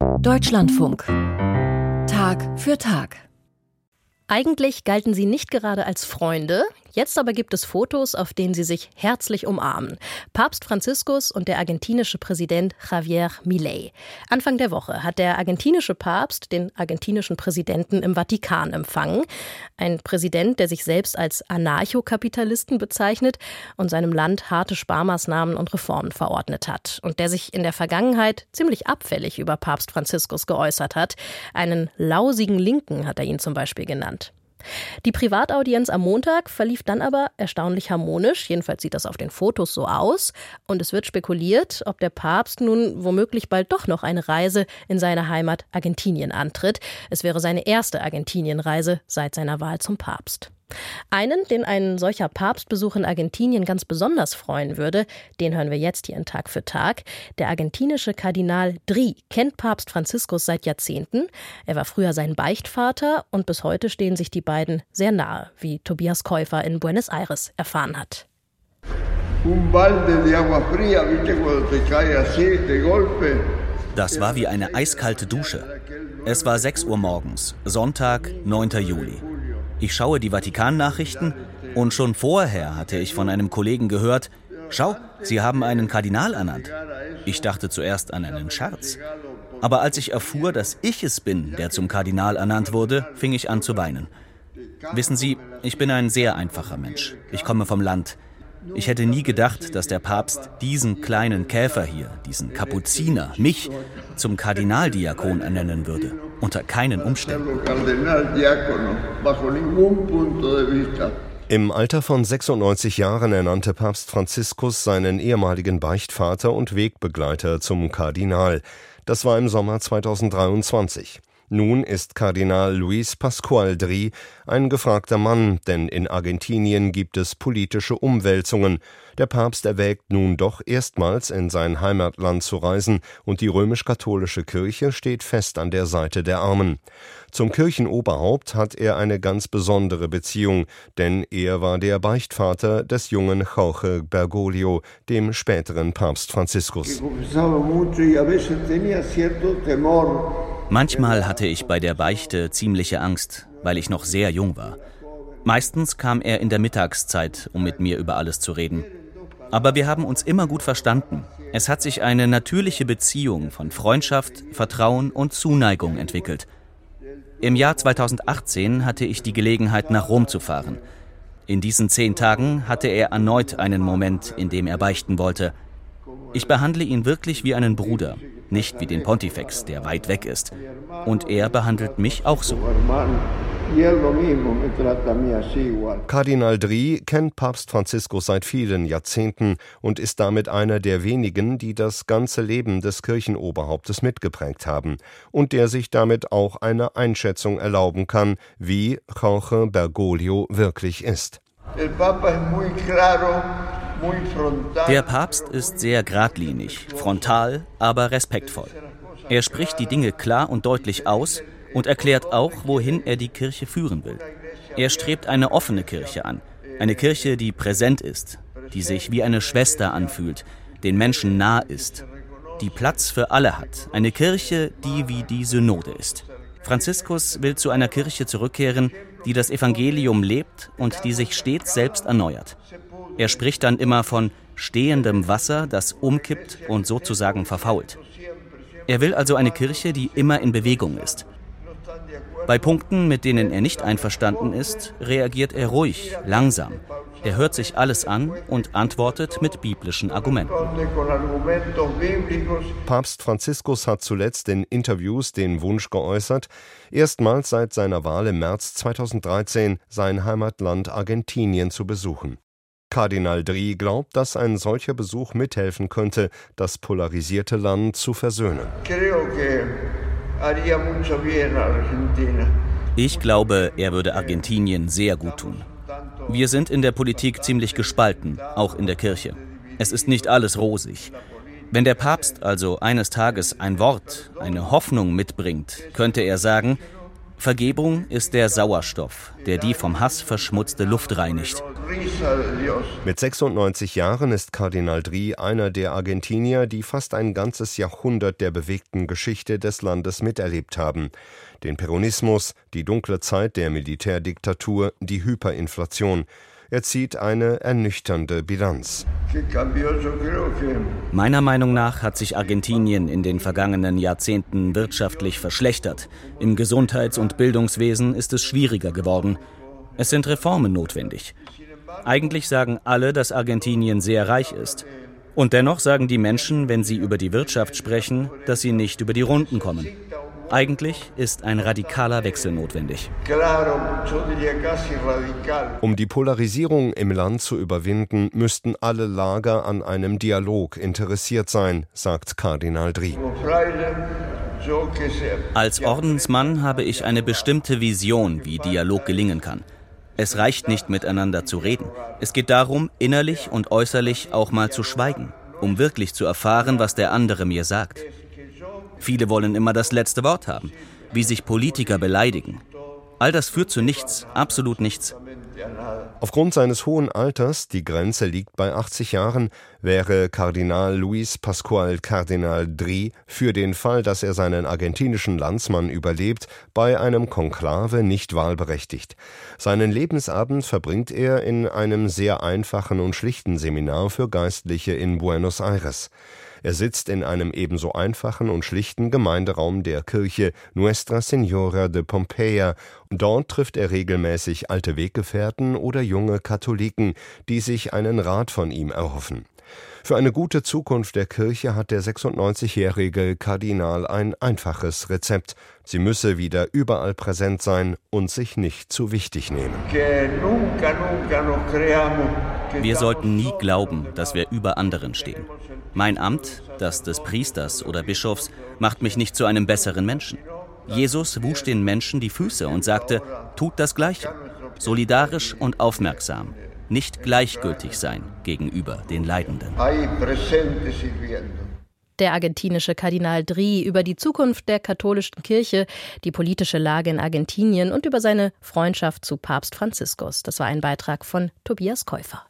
Deutschlandfunk. Tag für Tag. Eigentlich galten sie nicht gerade als Freunde, Jetzt aber gibt es Fotos, auf denen sie sich herzlich umarmen. Papst Franziskus und der argentinische Präsident Javier Milei. Anfang der Woche hat der argentinische Papst den argentinischen Präsidenten im Vatikan empfangen. Ein Präsident, der sich selbst als Anarchokapitalisten bezeichnet und seinem Land harte Sparmaßnahmen und Reformen verordnet hat. Und der sich in der Vergangenheit ziemlich abfällig über Papst Franziskus geäußert hat. Einen lausigen Linken hat er ihn zum Beispiel genannt. Die Privataudienz am Montag verlief dann aber erstaunlich harmonisch, jedenfalls sieht das auf den Fotos so aus, und es wird spekuliert, ob der Papst nun womöglich bald doch noch eine Reise in seine Heimat Argentinien antritt. Es wäre seine erste Argentinienreise seit seiner Wahl zum Papst. Einen, den ein solcher Papstbesuch in Argentinien ganz besonders freuen würde, den hören wir jetzt hier in Tag für Tag. Der argentinische Kardinal Dri kennt Papst Franziskus seit Jahrzehnten. Er war früher sein Beichtvater und bis heute stehen sich die beiden sehr nahe, wie Tobias Käufer in Buenos Aires erfahren hat. Das war wie eine eiskalte Dusche. Es war 6 Uhr morgens, Sonntag, 9. Juli. Ich schaue die Vatikan-Nachrichten und schon vorher hatte ich von einem Kollegen gehört, schau, sie haben einen Kardinal ernannt. Ich dachte zuerst an einen Scherz. Aber als ich erfuhr, dass ich es bin, der zum Kardinal ernannt wurde, fing ich an zu weinen. Wissen Sie, ich bin ein sehr einfacher Mensch. Ich komme vom Land. Ich hätte nie gedacht, dass der Papst diesen kleinen Käfer hier, diesen Kapuziner, mich zum Kardinaldiakon ernennen würde. Unter keinen Umständen. Im Alter von 96 Jahren ernannte Papst Franziskus seinen ehemaligen Beichtvater und Wegbegleiter zum Kardinal. Das war im Sommer 2023. Nun ist Kardinal Luis Pascual Dri ein gefragter Mann, denn in Argentinien gibt es politische Umwälzungen. Der Papst erwägt nun doch erstmals in sein Heimatland zu reisen und die römisch-katholische Kirche steht fest an der Seite der Armen. Zum Kirchenoberhaupt hat er eine ganz besondere Beziehung, denn er war der Beichtvater des jungen Jorge Bergoglio, dem späteren Papst Franziskus. Manchmal hatte ich bei der Beichte ziemliche Angst, weil ich noch sehr jung war. Meistens kam er in der Mittagszeit, um mit mir über alles zu reden. Aber wir haben uns immer gut verstanden. Es hat sich eine natürliche Beziehung von Freundschaft, Vertrauen und Zuneigung entwickelt. Im Jahr 2018 hatte ich die Gelegenheit, nach Rom zu fahren. In diesen zehn Tagen hatte er erneut einen Moment, in dem er beichten wollte. Ich behandle ihn wirklich wie einen Bruder, nicht wie den Pontifex, der weit weg ist. Und er behandelt mich auch so. Kardinal Dri kennt Papst Franziskus seit vielen Jahrzehnten und ist damit einer der wenigen, die das ganze Leben des Kirchenoberhauptes mitgeprägt haben und der sich damit auch eine Einschätzung erlauben kann, wie Jorge Bergoglio wirklich ist. El Papa es muy claro der Papst ist sehr geradlinig, frontal, aber respektvoll. Er spricht die Dinge klar und deutlich aus und erklärt auch, wohin er die Kirche führen will. Er strebt eine offene Kirche an, eine Kirche, die präsent ist, die sich wie eine Schwester anfühlt, den Menschen nah ist, die Platz für alle hat, eine Kirche, die wie die Synode ist. Franziskus will zu einer Kirche zurückkehren, die das Evangelium lebt und die sich stets selbst erneuert. Er spricht dann immer von stehendem Wasser, das umkippt und sozusagen verfault. Er will also eine Kirche, die immer in Bewegung ist. Bei Punkten, mit denen er nicht einverstanden ist, reagiert er ruhig, langsam. Er hört sich alles an und antwortet mit biblischen Argumenten. Papst Franziskus hat zuletzt in Interviews den Wunsch geäußert, erstmals seit seiner Wahl im März 2013 sein Heimatland Argentinien zu besuchen. Kardinal Dri glaubt, dass ein solcher Besuch mithelfen könnte, das polarisierte Land zu versöhnen. Ich glaube, er würde Argentinien sehr gut tun. Wir sind in der Politik ziemlich gespalten, auch in der Kirche. Es ist nicht alles rosig. Wenn der Papst also eines Tages ein Wort, eine Hoffnung mitbringt, könnte er sagen, Vergebung ist der Sauerstoff, der die vom Hass verschmutzte Luft reinigt. Mit 96 Jahren ist Kardinal Dri einer der Argentinier, die fast ein ganzes Jahrhundert der bewegten Geschichte des Landes miterlebt haben. Den Peronismus, die dunkle Zeit der Militärdiktatur, die Hyperinflation. Er zieht eine ernüchternde Bilanz. Meiner Meinung nach hat sich Argentinien in den vergangenen Jahrzehnten wirtschaftlich verschlechtert. Im Gesundheits- und Bildungswesen ist es schwieriger geworden. Es sind Reformen notwendig. Eigentlich sagen alle, dass Argentinien sehr reich ist. Und dennoch sagen die Menschen, wenn sie über die Wirtschaft sprechen, dass sie nicht über die Runden kommen. Eigentlich ist ein radikaler Wechsel notwendig. Um die Polarisierung im Land zu überwinden, müssten alle Lager an einem Dialog interessiert sein, sagt Kardinal Dri. Als Ordensmann habe ich eine bestimmte Vision, wie Dialog gelingen kann. Es reicht nicht miteinander zu reden. Es geht darum, innerlich und äußerlich auch mal zu schweigen, um wirklich zu erfahren, was der andere mir sagt. Viele wollen immer das letzte Wort haben, wie sich Politiker beleidigen. All das führt zu nichts, absolut nichts. Aufgrund seines hohen Alters, die Grenze liegt bei 80 Jahren, wäre Kardinal Luis Pascual Kardinal Dri für den Fall, dass er seinen argentinischen Landsmann überlebt, bei einem Konklave nicht wahlberechtigt. Seinen Lebensabend verbringt er in einem sehr einfachen und schlichten Seminar für Geistliche in Buenos Aires. Er sitzt in einem ebenso einfachen und schlichten Gemeinderaum der Kirche Nuestra Señora de Pompeia. Dort trifft er regelmäßig alte Weggefährten oder junge Katholiken, die sich einen Rat von ihm erhoffen. Für eine gute Zukunft der Kirche hat der 96-jährige Kardinal ein einfaches Rezept. Sie müsse wieder überall präsent sein und sich nicht zu wichtig nehmen. Wir sollten nie glauben, dass wir über anderen stehen. Mein Amt, das des Priesters oder Bischofs, macht mich nicht zu einem besseren Menschen. Jesus wusch den Menschen die Füße und sagte, tut das Gleiche, solidarisch und aufmerksam, nicht gleichgültig sein gegenüber den Leidenden. Der argentinische Kardinal Dri über die Zukunft der katholischen Kirche, die politische Lage in Argentinien und über seine Freundschaft zu Papst Franziskus. Das war ein Beitrag von Tobias Käufer.